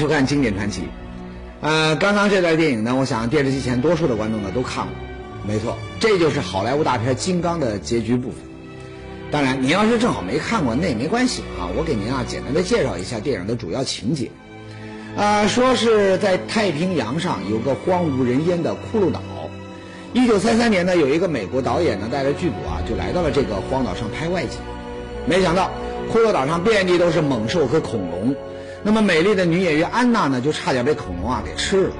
收看《经典传奇》。呃，刚刚这段电影呢，我想电视机前多数的观众呢都看过。没错，这就是好莱坞大片《金刚》的结局部分。当然，你要是正好没看过，那也没关系啊。我给您啊简单的介绍一下电影的主要情节。啊，说是在太平洋上有个荒无人烟的骷髅岛。一九三三年呢，有一个美国导演呢带着剧组啊就来到了这个荒岛上拍外景。没想到，骷髅岛上遍地都是猛兽和恐龙。那么美丽的女演员安娜呢，就差点被恐龙啊给吃了。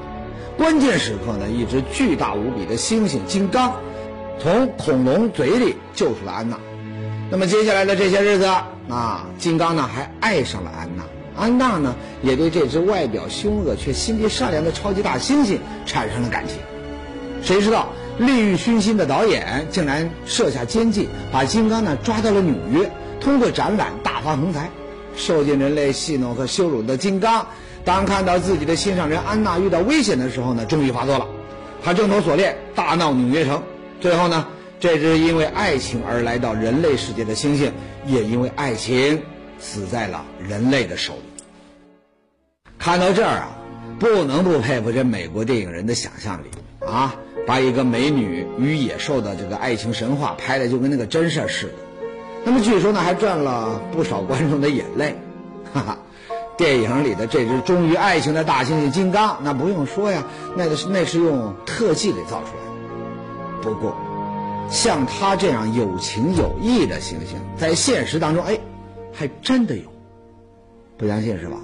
关键时刻呢，一只巨大无比的猩猩金刚，从恐龙嘴里救出了安娜。那么接下来的这些日子啊，金刚呢还爱上了安娜，安娜呢也对这只外表凶恶却心地善良的超级大猩猩产生了感情。谁知道利欲熏心的导演竟然设下奸计，把金刚呢抓到了纽约，通过展览大发横财。受尽人类戏弄和羞辱的金刚，当看到自己的心上人安娜遇到危险的时候呢，终于发作了。他正头锁链，大闹纽约城。最后呢，这只因为爱情而来到人类世界的猩猩，也因为爱情死在了人类的手里。看到这儿啊，不能不佩服这美国电影人的想象力啊，把一个美女与野兽的这个爱情神话拍的就跟那个真事儿似的。那么据说呢，还赚了不少观众的眼泪，哈哈！电影里的这只忠于爱情的大猩猩金刚，那不用说呀，那个是那是用特技给造出来的。不过，像他这样有情有义的猩猩，在现实当中，哎，还真的有。不相信是吧？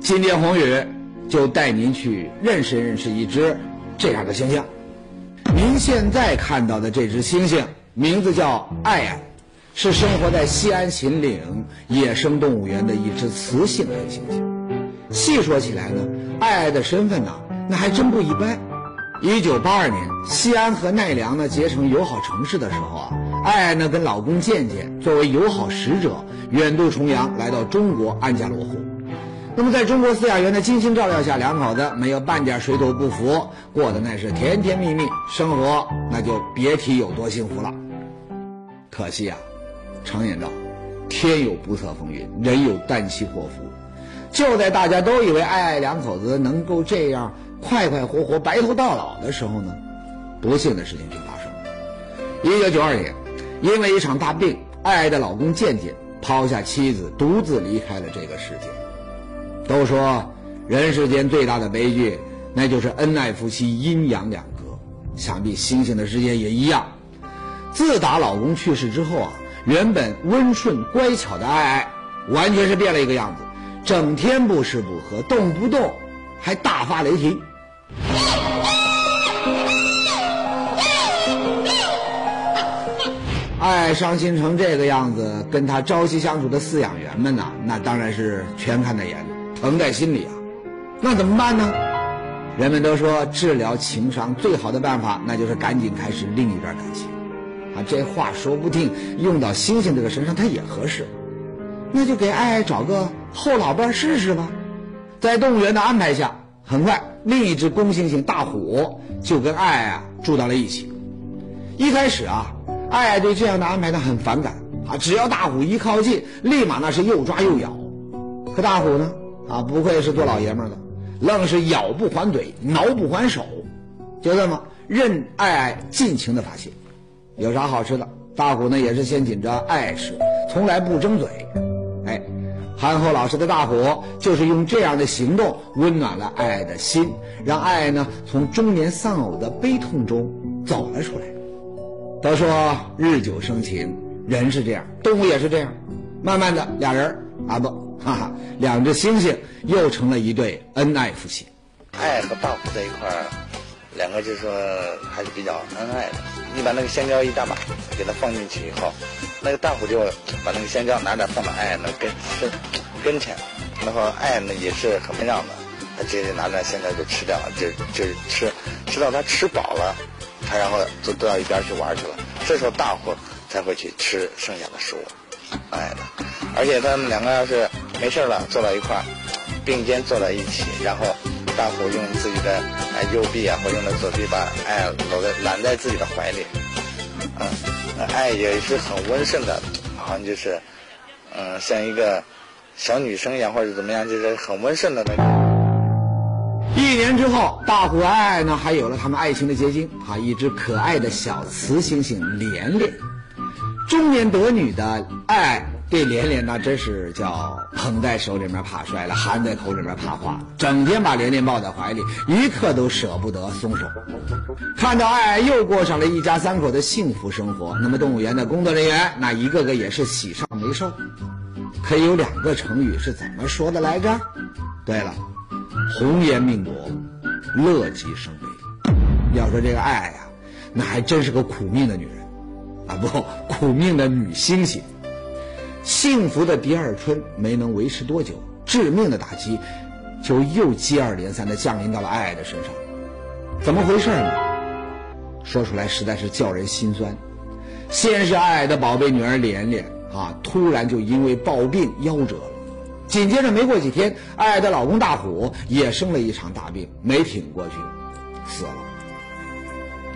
今天宏宇就带您去认识认识一只这样的猩猩。您现在看到的这只猩猩，名字叫爱爱。是生活在西安秦岭野生动物园的一只雌性黑猩猩。细说起来呢，爱爱的身份呢，那还真不一般。一九八二年，西安和奈良呢结成友好城市的时候啊，爱爱呢跟老公健健作为友好使者，远渡重洋来到中国安家落户。那么在中国饲养员的精心照料下，两口子没有半点水土不服，过得那是甜甜蜜蜜，生活那就别提有多幸福了。可惜啊。常言道：“天有不测风云，人有旦夕祸福。”就在大家都以为爱爱两口子能够这样快快活活白头到老的时候呢，不幸的事情就发生了。一九九二年，因为一场大病，爱爱的老公健健抛下妻子，独自离开了这个世界。都说人世间最大的悲剧，那就是恩爱夫妻阴阳两隔。想必星星的世界也一样。自打老公去世之后啊。原本温顺乖巧的爱爱，完全是变了一个样子，整天不吃不喝，动不动还大发雷霆。爱伤心成这个样子，跟他朝夕相处的饲养员们呐，那当然是全看在眼里，疼在心里啊。那怎么办呢？人们都说治疗情伤最好的办法，那就是赶紧开始另一段感情。啊，这话说不定用到星星这个身上，它也合适。那就给爱爱找个后老伴试试吧。在动物园的安排下，很快另一只公猩猩大虎就跟爱爱啊住到了一起。一开始啊，爱爱对这样的安排呢很反感啊，只要大虎一靠近，立马那是又抓又咬。可大虎呢，啊，不愧是做老爷们的，愣是咬不还嘴，挠不还手，就这么任爱爱尽情的发泄。有啥好吃的，大虎呢也是先紧着爱吃，从来不争嘴。哎，憨厚老实的大虎就是用这样的行动温暖了爱的心，让爱爱呢从中年丧偶的悲痛中走了出来。都说日久生情，人是这样，动物也是这样。慢慢的，俩人啊不，哈哈，两只猩猩又成了一对恩爱夫妻。爱和大虎在一块儿。两个就是说还是比较恩爱的。你把那个香蕉一大把给它放进去以后，那个大虎就把那个香蕉拿着放到爱那跟跟跟前，然后爱呢也是很谦让的，他直接拿着香蕉就吃掉了，就就吃吃到他吃饱了，他然后就都到一边去玩去了。这时候大虎才会去吃剩下的食物，爱的。而且他们两个要是没事了坐到一块儿，并肩坐在一起，然后。大虎用自己的哎右臂啊，或用的左臂把爱搂在揽在自己的怀里，嗯，爱也是很温顺的，好像就是，嗯，像一个小女生一样，或者怎么样，就是很温顺的那种。一年之后，大虎爱爱呢，还有了他们爱情的结晶啊，一只可爱的小雌猩猩连连。中年得女的爱爱对连连那真是叫捧在手里面怕摔了，含在口里面怕化了，整天把连连抱在怀里，一刻都舍不得松手。看到爱爱又过上了一家三口的幸福生活，那么动物园的工作人员那一个个也是喜上眉梢。可有两个成语是怎么说的来着？对了，红颜命薄，乐极生悲。要说这个爱爱呀，那还真是个苦命的女人。啊不，苦命的女猩猩。幸福的第二春没能维持多久，致命的打击就又接二连三的降临到了爱爱的身上。怎么回事呢？说出来实在是叫人心酸。先是爱爱的宝贝女儿连连啊，突然就因为暴病夭折了。紧接着没过几天，爱爱的老公大虎也生了一场大病，没挺过去，死了。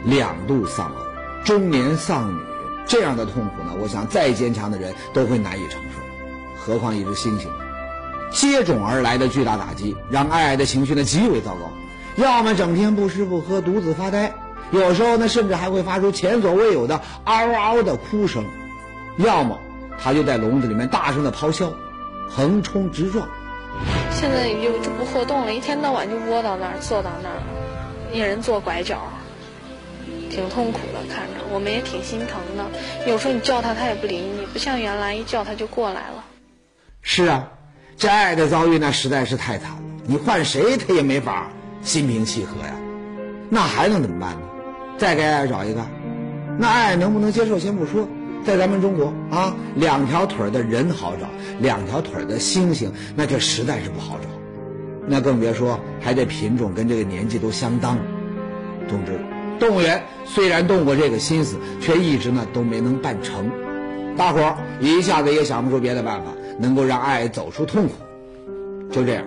两度丧偶，中年丧女。这样的痛苦呢，我想再坚强的人都会难以承受，何况一只猩猩。接踵而来的巨大打击，让爱爱的情绪呢极为糟糕，要么整天不吃不喝，独自发呆，有时候呢甚至还会发出前所未有的嗷嗷的哭声，要么他就在笼子里面大声的咆哮，横冲直撞。现在就就不活动了，一天到晚就窝到那儿，坐到那儿，一人坐拐角。挺痛苦的，看着我们也挺心疼的。有时候你叫他，他也不理你，不像原来一叫他就过来了。是啊，这爱的遭遇那实在是太惨了。你换谁他也没法心平气和呀。那还能怎么办呢？再给爱找一个？那爱能不能接受先不说，在咱们中国啊，两条腿的人好找，两条腿的猩猩那就实在是不好找。那更别说还得品种跟这个年纪都相当。总之。动物园虽然动过这个心思，却一直呢都没能办成。大伙儿一下子也想不出别的办法，能够让爱爱走出痛苦。就这样，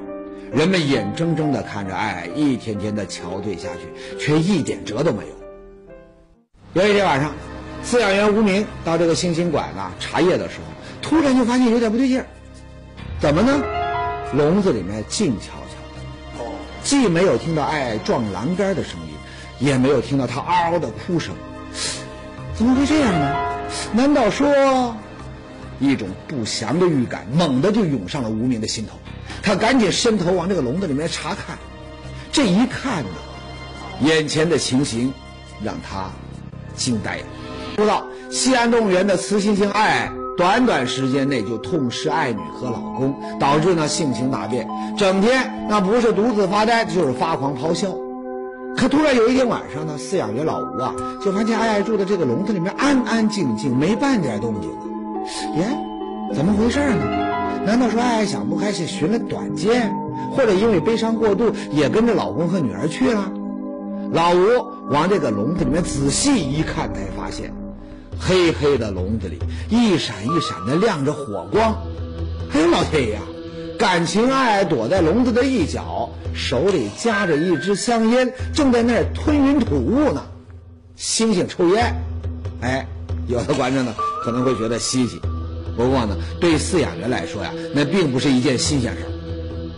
人们眼睁睁地看着爱爱一天天的憔悴下去，却一点辙都没有。有一天晚上，饲养员吴明到这个猩猩馆呢查夜的时候，突然就发现有点不对劲儿。怎么呢？笼子里面静悄悄的，既没有听到爱爱撞栏杆的声音。也没有听到他嗷嗷的哭声，怎么会这样呢？难道说，一种不祥的预感猛地就涌上了无名的心头。他赶紧伸头往这个笼子里面查看，这一看呢，眼前的情形让他惊呆了。说到西安动物园的雌猩猩爱，短短时间内就痛失爱女和老公，导致呢性情大变，整天那不是独自发呆，就是发狂咆哮。可突然有一天晚上呢，饲养员老吴啊，就发现爱爱住的这个笼子里面安安静静，没半点动静啊。耶，怎么回事呢？难道说爱爱想不开是寻了短见，或者因为悲伤过度也跟着老公和女儿去了？老吴往这个笼子里面仔细一看，才发现，黑黑的笼子里一闪一闪的亮着火光。哎呦老天爷！啊感情爱爱躲在笼子的一角。手里夹着一支香烟，正在那儿吞云吐雾呢。猩猩抽烟，哎，有的观众呢可能会觉得稀奇，不过呢，对饲养员来说呀，那并不是一件新鲜事儿。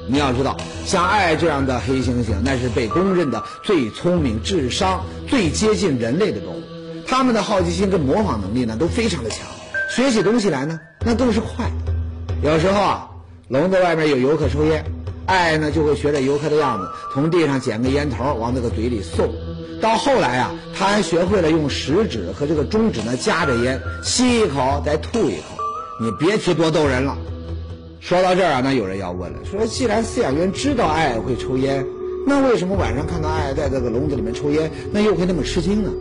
你要知道，像爱爱这样的黑猩猩，那是被公认的最聪明、智商最接近人类的动物。它们的好奇心跟模仿能力呢都非常的强，学起东西来呢那更是快。有时候啊，笼子外面有游客抽烟。爱呢就会学着游客的样子，从地上捡个烟头往那个嘴里送。到后来啊，他还学会了用食指和这个中指呢夹着烟，吸一口再吐一口。你别提多逗人了。说到这儿啊，那有人要问了，说既然饲养员知道爱会抽烟，那为什么晚上看到爱爱在这个笼子里面抽烟，那又会那么吃惊呢？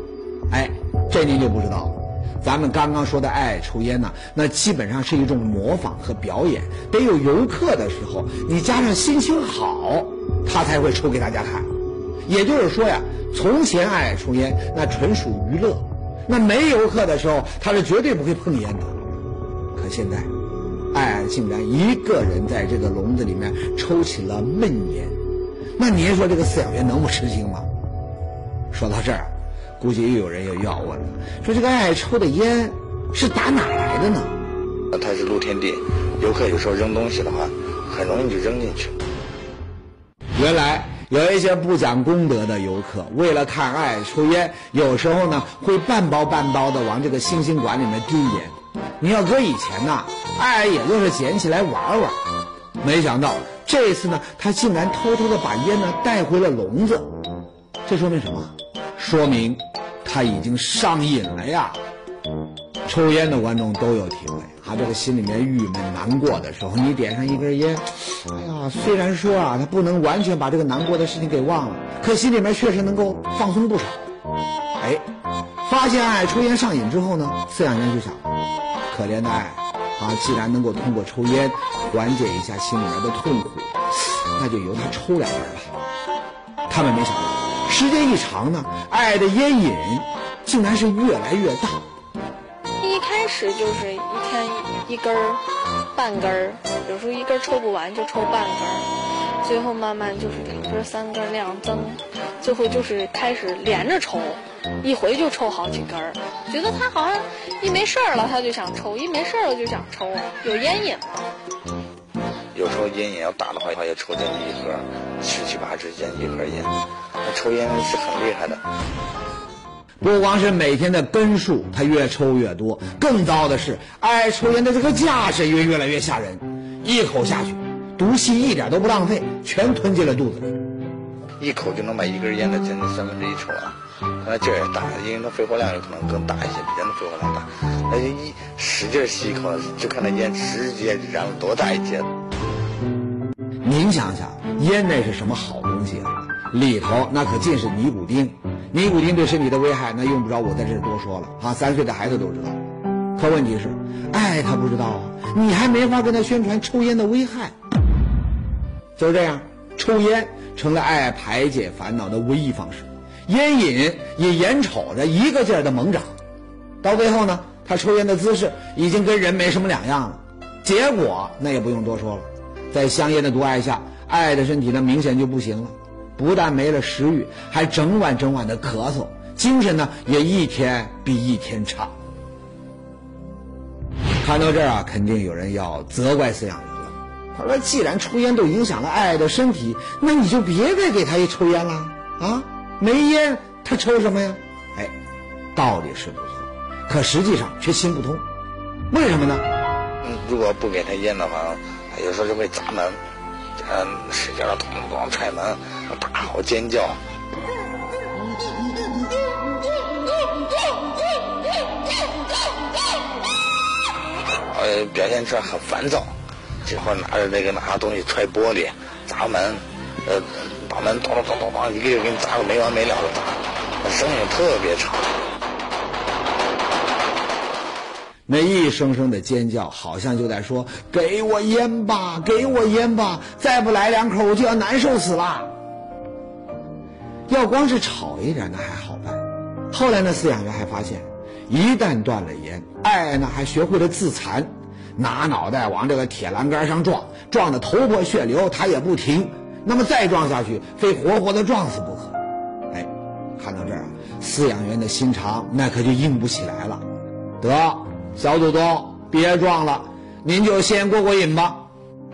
哎，这您就不知道了。咱们刚刚说的爱抽烟呢，那基本上是一种模仿和表演。得有游客的时候，你加上心情好，他才会抽给大家看。也就是说呀，从前爱抽烟那纯属娱乐，那没游客的时候，他是绝对不会碰烟的。可现在，爱竟然一个人在这个笼子里面抽起了闷烟，那您说这个饲养员能不吃惊吗？说到这儿。估计又有人又要问了，说这个爱抽的烟是打哪来的呢？它是露天地，游客有时候扔东西的话，很容易就扔进去。原来有一些不讲公德的游客，为了看爱抽烟，有时候呢会半包半包的往这个星星馆里面丢烟。你要搁以前呐，爱也就是捡起来玩玩，没想到这次呢，他竟然偷偷的把烟呢带回了笼子。这说明什么？说明他已经上瘾了呀！抽烟的观众都有体会，他这个心里面郁闷难过的时候，你点上一根烟，哎呀，虽然说啊，他不能完全把这个难过的事情给忘了，可心里面确实能够放松不少。哎，发现爱抽烟上瘾之后呢，饲养员就想，可怜的爱，啊，既然能够通过抽烟缓解一下心里面的痛苦，那就由他抽两根吧。他们没想到，时间一长呢，爱的烟瘾竟然是越来越大。一开始就是一天一根儿、半根儿，有时候一根抽不完就抽半根儿，最后慢慢就是两根、三根那样增，最后就是开始连着抽，一回就抽好几根儿。觉得他好像一没事儿了他就想抽，一没事儿了就想抽，有烟瘾了。有时候烟瘾要大的话，也抽进去一盒，十七八支烟一盒烟，那抽烟是很厉害的。不光是每天的根数，他越抽越多，更糟的是，爱抽烟的这个架势也越来越吓人。一口下去，毒气一点都不浪费，全吞进了肚子里。一口就能把一根烟的将近三分之一抽完，那劲儿也大，因为它肺活量有可能更大一些，比人的肺活量大。那就一使劲吸一口，就看那烟直接燃了多大一截。您想想，烟那是什么好东西啊？里头那可尽是尼古丁。尼古丁对身体的危害，那用不着我在这多说了啊！三岁的孩子都知道。可问题是，爱他不知道啊，你还没法跟他宣传抽烟的危害。就这样，抽烟成了爱排解烦恼的唯一方式，烟瘾也眼瞅着一个劲儿的猛长。到最后呢，他抽烟的姿势已经跟人没什么两样了。结果那也不用多说了，在香烟的毒害下，爱的身体呢明显就不行了。不但没了食欲，还整晚整晚的咳嗽，精神呢也一天比一天差。看到这儿啊，肯定有人要责怪饲养员了。他说：“既然抽烟都影响了爱爱的身体，那你就别再给他一抽烟了啊！没烟他抽什么呀？”哎，道理是不错，可实际上却行不通。为什么呢？如果不给他烟的话，有时候就会砸门。嗯，使劲的咚咚咚踹门，大吼尖叫，呃，表现出来很烦躁。这会儿拿着那个拿东西踹玻璃、砸门，呃，把门咚咚咚咚咚一个个给你砸个没完没了的砸，声音特别吵。那一声声的尖叫，好像就在说：“给我烟吧，给我烟吧，再不来两口，我就要难受死了。”要光是吵一点，那还好办。后来呢，饲养员还发现，一旦断了烟，爱呢还学会了自残，拿脑袋往这个铁栏杆上撞，撞得头破血流，他也不停。那么再撞下去，非活活的撞死不可。哎，看到这儿，饲养员的心肠那可就硬不起来了。得。小祖宗，别撞了，您就先过过瘾吧。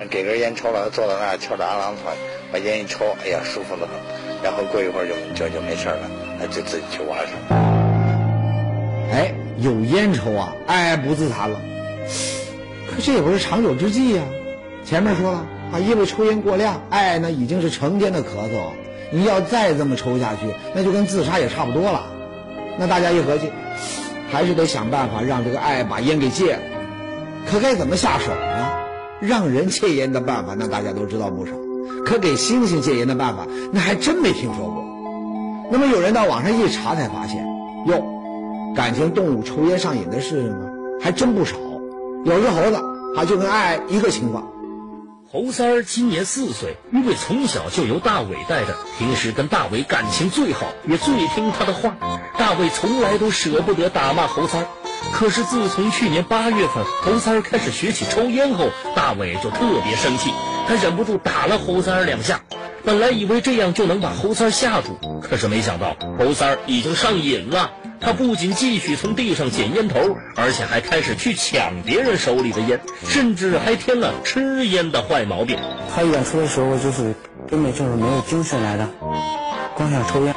给根烟抽了，坐在那儿翘着二郎腿，把烟一抽，哎呀，舒服的很。然后过一会儿就就就没事了，那就自己去玩去了。哎，有烟抽啊，哎，不自残了。可这也不是长久之计呀。前面说了啊，因为抽烟过量，哎，那已经是成天的咳嗽。你要再这么抽下去，那就跟自杀也差不多了。那大家一合计。还是得想办法让这个爱把烟给戒了，可该怎么下手呢？让人戒烟的办法，那大家都知道不少，可给猩猩戒烟的办法，那还真没听说过。那么有人到网上一查，才发现，哟，感情动物抽烟上瘾的事呢，还真不少。有只猴子，他，就跟爱一个情况。猴三儿今年四岁，因为从小就由大伟带着，平时跟大伟感情最好，也最听他的话。大伟从来都舍不得打骂猴三儿。可是自从去年八月份猴三儿开始学起抽烟后，大伟就特别生气，他忍不住打了猴三儿两下。本来以为这样就能把猴三儿吓住，可是没想到猴三儿已经上瘾了，他不仅继续从地上捡烟头，而且还开始去抢别人手里的烟，甚至还添了吃烟的坏毛病。他演出的时候就是根本就是没有精神来的，光想抽烟。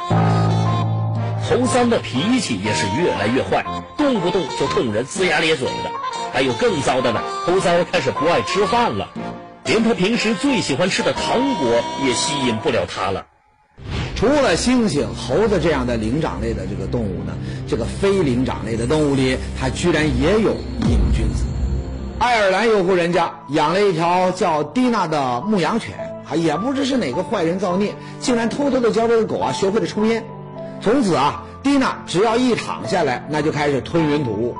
侯三的脾气也是越来越坏，动不动就冲人龇牙咧嘴的。还有更糟的呢，侯三开始不爱吃饭了，连他平时最喜欢吃的糖果也吸引不了他了。除了猩猩、猴子这样的灵长类的这个动物呢，这个非灵长类的动物里，它居然也有瘾君子。爱尔兰有户人家养了一条叫蒂娜的牧羊犬，啊，也不知是哪个坏人造孽，竟然偷偷的教这个狗啊学会了抽烟。从此啊，蒂娜只要一躺下来，那就开始吞云吐雾。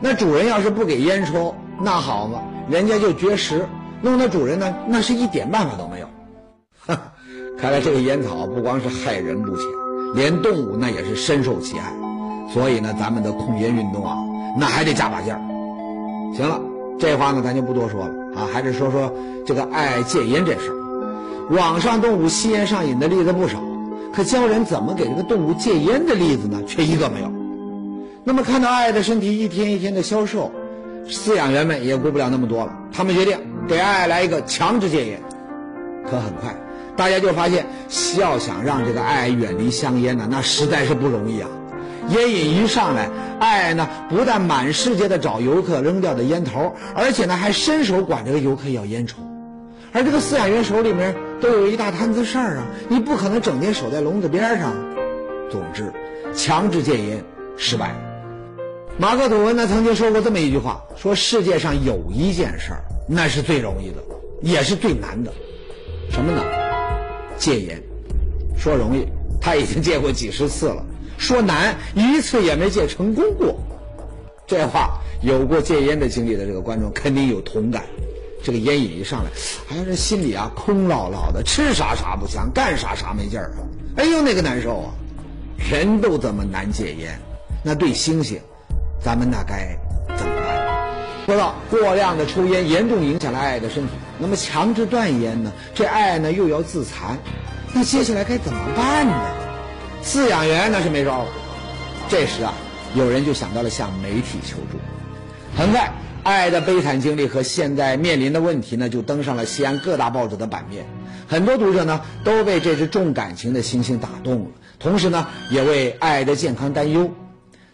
那主人要是不给烟抽，那好嘛，人家就绝食，弄得主人呢，那是一点办法都没有。哈。看来这个烟草不光是害人不浅，连动物那也是深受其害。所以呢，咱们的控烟运动啊，那还得加把劲儿。行了，这话呢咱就不多说了啊，还是说说这个爱戒烟这事儿。网上动物吸烟上瘾的例子不少，可教人怎么给这个动物戒烟的例子呢，却一个没有。那么看到爱的身体一天一天的消瘦，饲养员们也顾不了那么多了，他们决定给爱来一个强制戒烟。可很快。大家就发现，要想让这个爱远离香烟呢，那实在是不容易啊！烟瘾一上来，爱呢不但满世界的找游客扔掉的烟头，而且呢还伸手管这个游客要烟抽。而这个饲养员手里面都有一大摊子事儿啊，你不可能整天守在笼子边上。总之，强制戒烟失败。马克吐温呢曾经说过这么一句话：说世界上有一件事儿，那是最容易的，也是最难的，什么呢？戒烟，说容易，他已经戒过几十次了；说难，一次也没戒成功过。这话有过戒烟的经历的这个观众肯定有同感。这个烟瘾一上来，还是心里啊空落落的，吃啥啥不香，干啥啥没劲儿啊！哎呦，那个难受啊！人都这么难戒烟，那对猩猩，咱们那该怎么办？说到过量的抽烟严重影响了爱爱的身体。那么强制断烟呢？这爱爱呢又要自残，那接下来该怎么办呢？饲养员那是没招了。这时啊，有人就想到了向媒体求助。很快，爱的悲惨经历和现在面临的问题呢，就登上了西安各大报纸的版面。很多读者呢都被这只重感情的猩猩打动了，同时呢也为爱的健康担忧。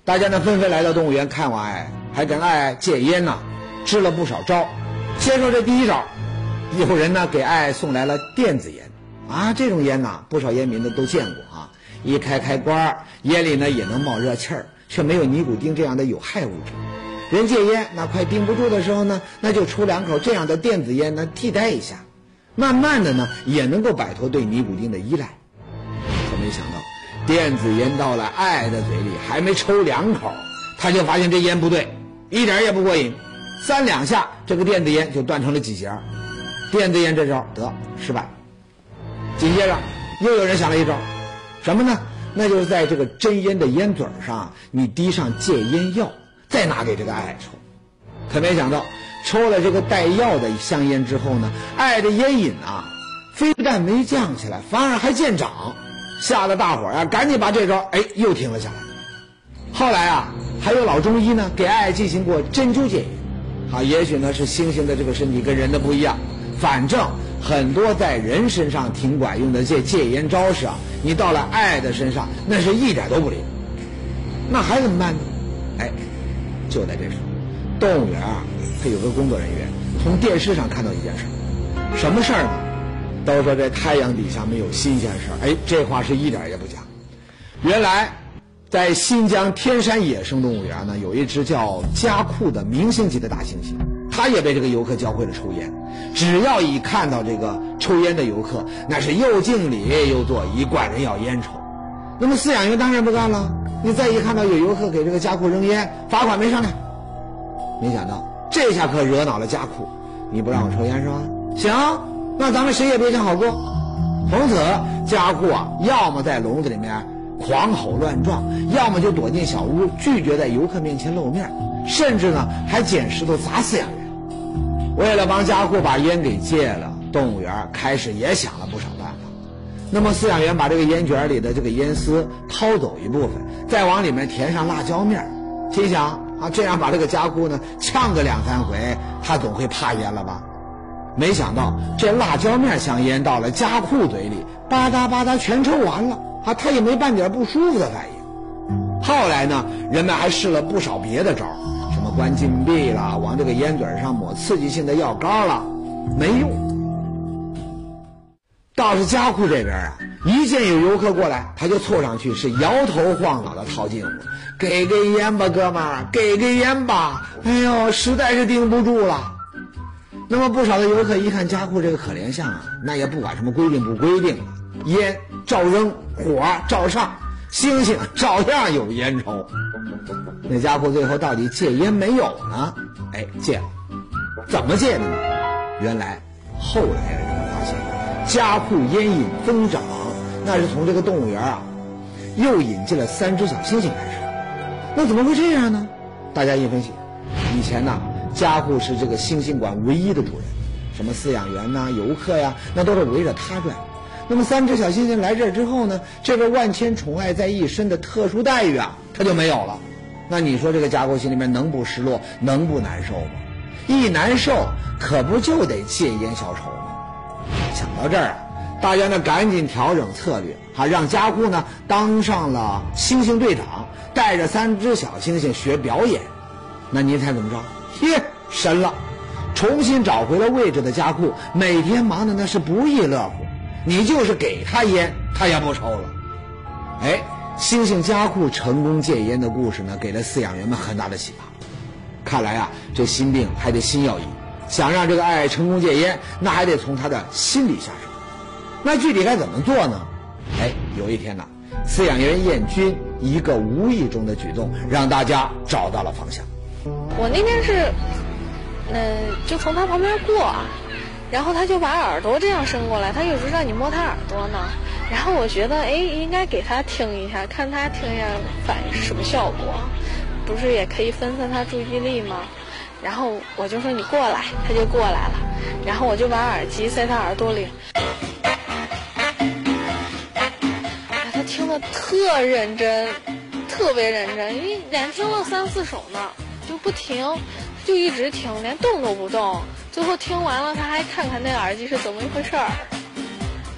大家呢纷纷来到动物园看望爱，还跟爱戒烟呢，支了不少招。先说这第一招。有人呢给爱送来了电子烟，啊，这种烟呐，不少烟民呢都见过啊。一开开关，烟里呢也能冒热气儿，却没有尼古丁这样的有害物质。人戒烟那快顶不住的时候呢，那就抽两口这样的电子烟呢替代一下，慢慢的呢也能够摆脱对尼古丁的依赖。可没想到，电子烟到了爱的嘴里，还没抽两口，他就发现这烟不对，一点也不过瘾。三两下，这个电子烟就断成了几节。电子烟这招得失败，紧接着又有人想了一招，什么呢？那就是在这个真烟的烟嘴上，你滴上戒烟药，再拿给这个爱爱抽。可没想到，抽了这个带药的香烟之后呢，爱的烟瘾啊，非但没降起来，反而还见长，吓得大伙儿啊，赶紧把这招哎又停了下来。后来啊，还有老中医呢，给爱进行过针灸戒烟。啊，也许呢是猩猩的这个身体跟人的不一样。反正很多在人身上挺管用的这戒烟招式啊，你到了爱的身上，那是一点都不灵。那还怎么办呢？哎，就在这时候，动物园啊，它有个工作人员从电视上看到一件事，什么事儿呢？都说这太阳底下没有新鲜事儿，哎，这话是一点也不假。原来，在新疆天山野生动物园呢，有一只叫加库的明星级的大猩猩。他也被这个游客教会了抽烟，只要一看到这个抽烟的游客，那是又敬礼又作揖，管人要烟抽。那么饲养员当然不干了，你再一看到有游客给这个家库扔烟，罚款没商量。没想到这下可惹恼了家库，你不让我抽烟是吧？行，那咱们谁也别想好过。从此家库啊，要么在笼子里面狂吼乱撞，要么就躲进小屋，拒绝在游客面前露面，甚至呢还捡石头砸饲养员。为了帮家库把烟给戒了，动物园开始也想了不少。那么饲养员把这个烟卷里的这个烟丝掏走一部分，再往里面填上辣椒面儿，心想啊，这样把这个家库呢呛个两三回，它总会怕烟了吧？没想到这辣椒面香烟到了家库嘴里，吧嗒吧嗒全抽完了啊，他也没半点不舒服的反应。后来呢，人们还试了不少别的招儿，什么关禁闭了，往这个烟嘴上抹刺激性的药膏了，没用。倒是家库这边啊，一见有游客过来，他就凑上去，是摇头晃脑的套近乎，给根烟吧，哥们儿，给根烟吧。哎呦，实在是顶不住了。那么不少的游客一看家库这个可怜相啊，那也不管什么规定不规定，烟照扔，火照上，星星照样有烟抽。那家库最后到底戒烟没有呢？哎，戒了。怎么戒的呢？原来后来人发现，家库烟瘾增长，那是从这个动物园啊，又引进了三只小猩猩开始。那怎么会这样呢？大家一分析，以前呢。家户是这个猩猩馆唯一的主人，什么饲养员呐、游客呀，那都是围着他转。那么三只小猩猩来这儿之后呢，这个万千宠爱在一身的特殊待遇啊，他就没有了。那你说这个家狗心里面能不失落，能不难受吗？一难受，可不就得戒烟消愁？想到这儿啊，大家呢赶紧调整策略，哈，让家户呢当上了猩猩队长，带着三只小猩猩学表演。那您猜怎么着？耶，神了！重新找回了位置的家库，每天忙的那是不亦乐乎。你就是给他烟，他也不抽了。哎，猩猩家库成功戒烟的故事呢，给了饲养员们很大的启发。看来啊，这心病还得心药医。想让这个爱成功戒烟，那还得从他的心理下手。那具体该怎么做呢？哎，有一天呢，饲养员燕军一个无意中的举动，让大家找到了方向。我那天是，嗯，就从他旁边过，然后他就把耳朵这样伸过来，他有时候让你摸他耳朵呢。然后我觉得，哎，应该给他听一下，看他听一下反应是什么效果，不是也可以分散他注意力吗？然后我就说你过来，他就过来了。然后我就把耳机塞他耳朵里，他听得特认真，特别认真，因为连听了三四首呢。就不停，就一直听，连动都不动。最后听完了，他还看看那耳机是怎么一回事儿。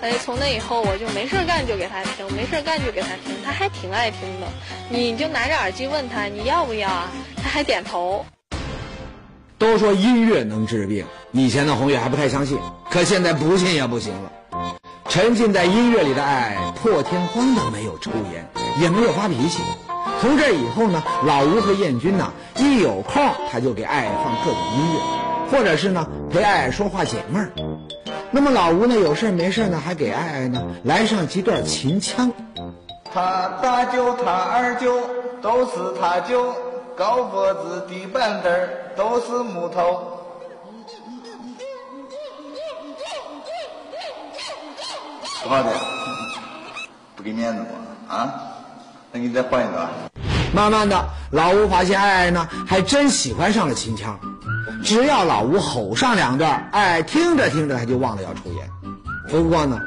哎，从那以后我就没事干就给他听，没事干就给他听，他还挺爱听的。你就拿着耳机问他你要不要啊，他还点头。都说音乐能治病，以前的红月还不太相信，可现在不信也不行了。沉浸在音乐里的爱，破天荒的没有抽烟，也没有发脾气。从这以后呢，老吴和燕军呢，一有空他就给爱爱放各种音乐，或者是呢陪爱爱说话解闷儿。那么老吴呢，有事没事呢，还给爱爱呢来上几段秦腔。他大舅他二舅都是他舅，高脖子低板凳儿都是木头。不好的，不给面子吗啊？那你再换一个。慢慢的，老吴发现爱爱呢，还真喜欢上了秦腔。只要老吴吼上两段，爱爱听着听着他就忘了要抽烟。不过呢，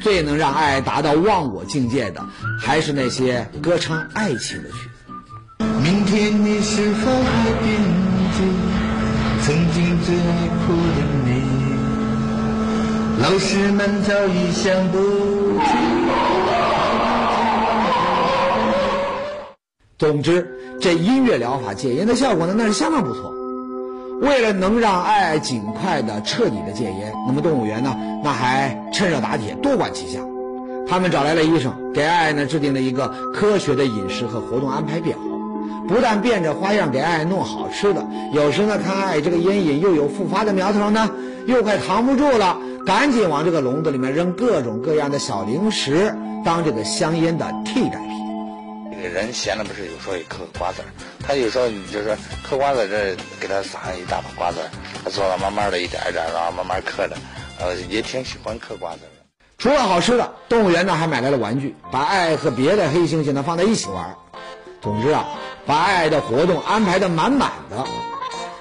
最能让爱爱达到忘我境界的，还是那些歌唱爱情的曲子。明天你是否还老师们早已想不起。总之，这音乐疗法戒烟的效果呢，那是相当不错。为了能让爱爱尽快的、彻底的戒烟，那么动物园呢，那还趁热打铁，多管齐下。他们找来了医生，给爱爱呢制定了一个科学的饮食和活动安排表。不但变着花样给爱爱弄好吃的，有时呢看爱爱这个烟瘾又有复发的苗头呢，又快扛不住了，赶紧往这个笼子里面扔各种各样的小零食，当这个香烟的替代品。这个人闲了不是有时候也嗑瓜子儿，他有时候你就是嗑瓜子这给他撒上一大把瓜子儿，他坐那慢慢的一点一点，然后慢慢嗑着，呃，也挺喜欢嗑瓜子的。除了好吃的，动物园呢还买来了玩具，把爱爱和别的黑猩猩呢放在一起玩。总之啊，把爱爱的活动安排的满满的。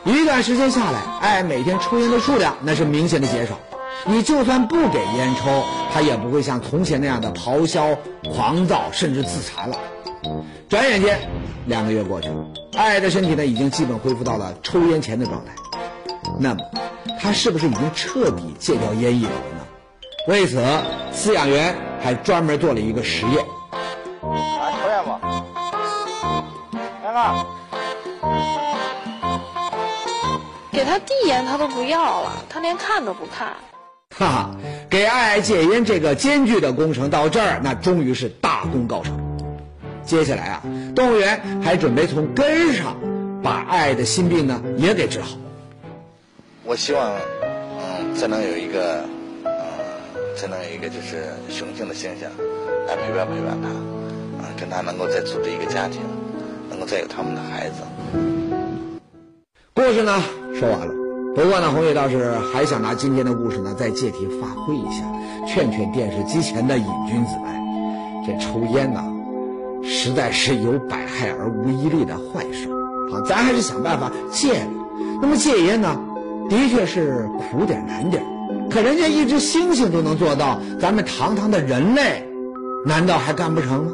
一段时间下来，爱爱每天抽烟的数量那是明显的减少。你就算不给烟抽，他也不会像从前那样的咆哮、狂躁，甚至自残了。转眼间，两个月过去了，爱爱的身体呢，已经基本恢复到了抽烟前的状态。那么，他是不是已经彻底戒掉烟瘾了呢？为此，饲养员还专门做了一个实验。啊，抽烟不？给他递烟，他都不要了，他连看都不看。哈哈，给爱爱戒烟这个艰巨的工程到这儿，那终于是大功告成。接下来啊，动物园还准备从根上把爱爱的心病呢也给治好。我希望，嗯，再能有一个，嗯，再能有一个就是雄性的形象来陪伴陪伴他，啊，跟他能够再组织一个家庭，能够再有他们的孩子。故事呢说完了，不过呢，红叶倒是还想拿今天的故事呢再借题发挥一下，劝劝电视机前的瘾君子们，这抽烟呢，实在是有百害而无一利的坏事啊，咱还是想办法戒了。那么戒烟呢，的确是苦点难点可人家一只猩猩都能做到，咱们堂堂的人类，难道还干不成吗？